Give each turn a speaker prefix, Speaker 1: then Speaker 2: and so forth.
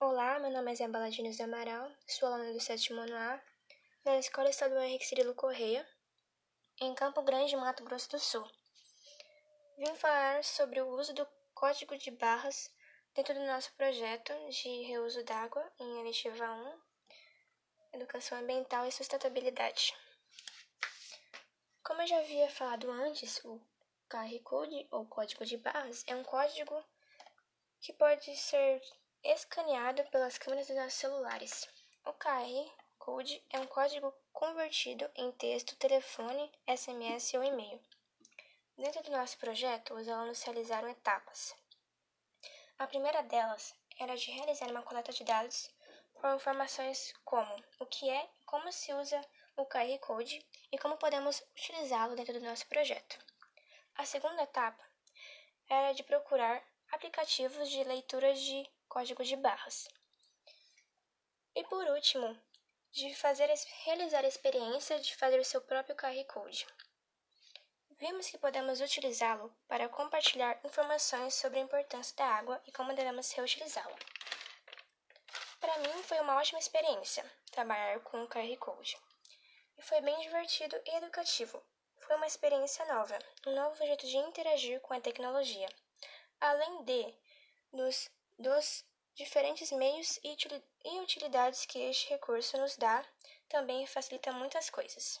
Speaker 1: Olá, meu nome é Zé Baladinos do Amaral, sou aluna do sétimo ano A, da Escola Estadual Henrique Cirilo Correia, em Campo Grande, Mato Grosso do Sul. Vim falar sobre o uso do código de barras dentro do nosso projeto de reuso d'água em Eletiva 1, Educação Ambiental e Sustentabilidade. Como eu já havia falado antes, o QR Code, ou código de barras, é um código que pode ser escaneado pelas câmeras dos nossos celulares. O QR Code é um código convertido em texto, telefone, SMS ou e-mail. Dentro do nosso projeto, os alunos realizaram etapas. A primeira delas era de realizar uma coleta de dados com informações como o que é, como se usa o QR Code e como podemos utilizá-lo dentro do nosso projeto. A segunda etapa era de procurar aplicativos de leitura de código de barras. E por último, de fazer realizar a experiência de fazer o seu próprio QR Code. Vimos que podemos utilizá-lo para compartilhar informações sobre a importância da água e como devemos reutilizá-la. Para mim foi uma ótima experiência trabalhar com o QR Code. E foi bem divertido e educativo. Foi uma experiência nova, um novo jeito de interagir com a tecnologia além de nos, dos diferentes meios e utilidades que este recurso nos dá, também facilita muitas coisas.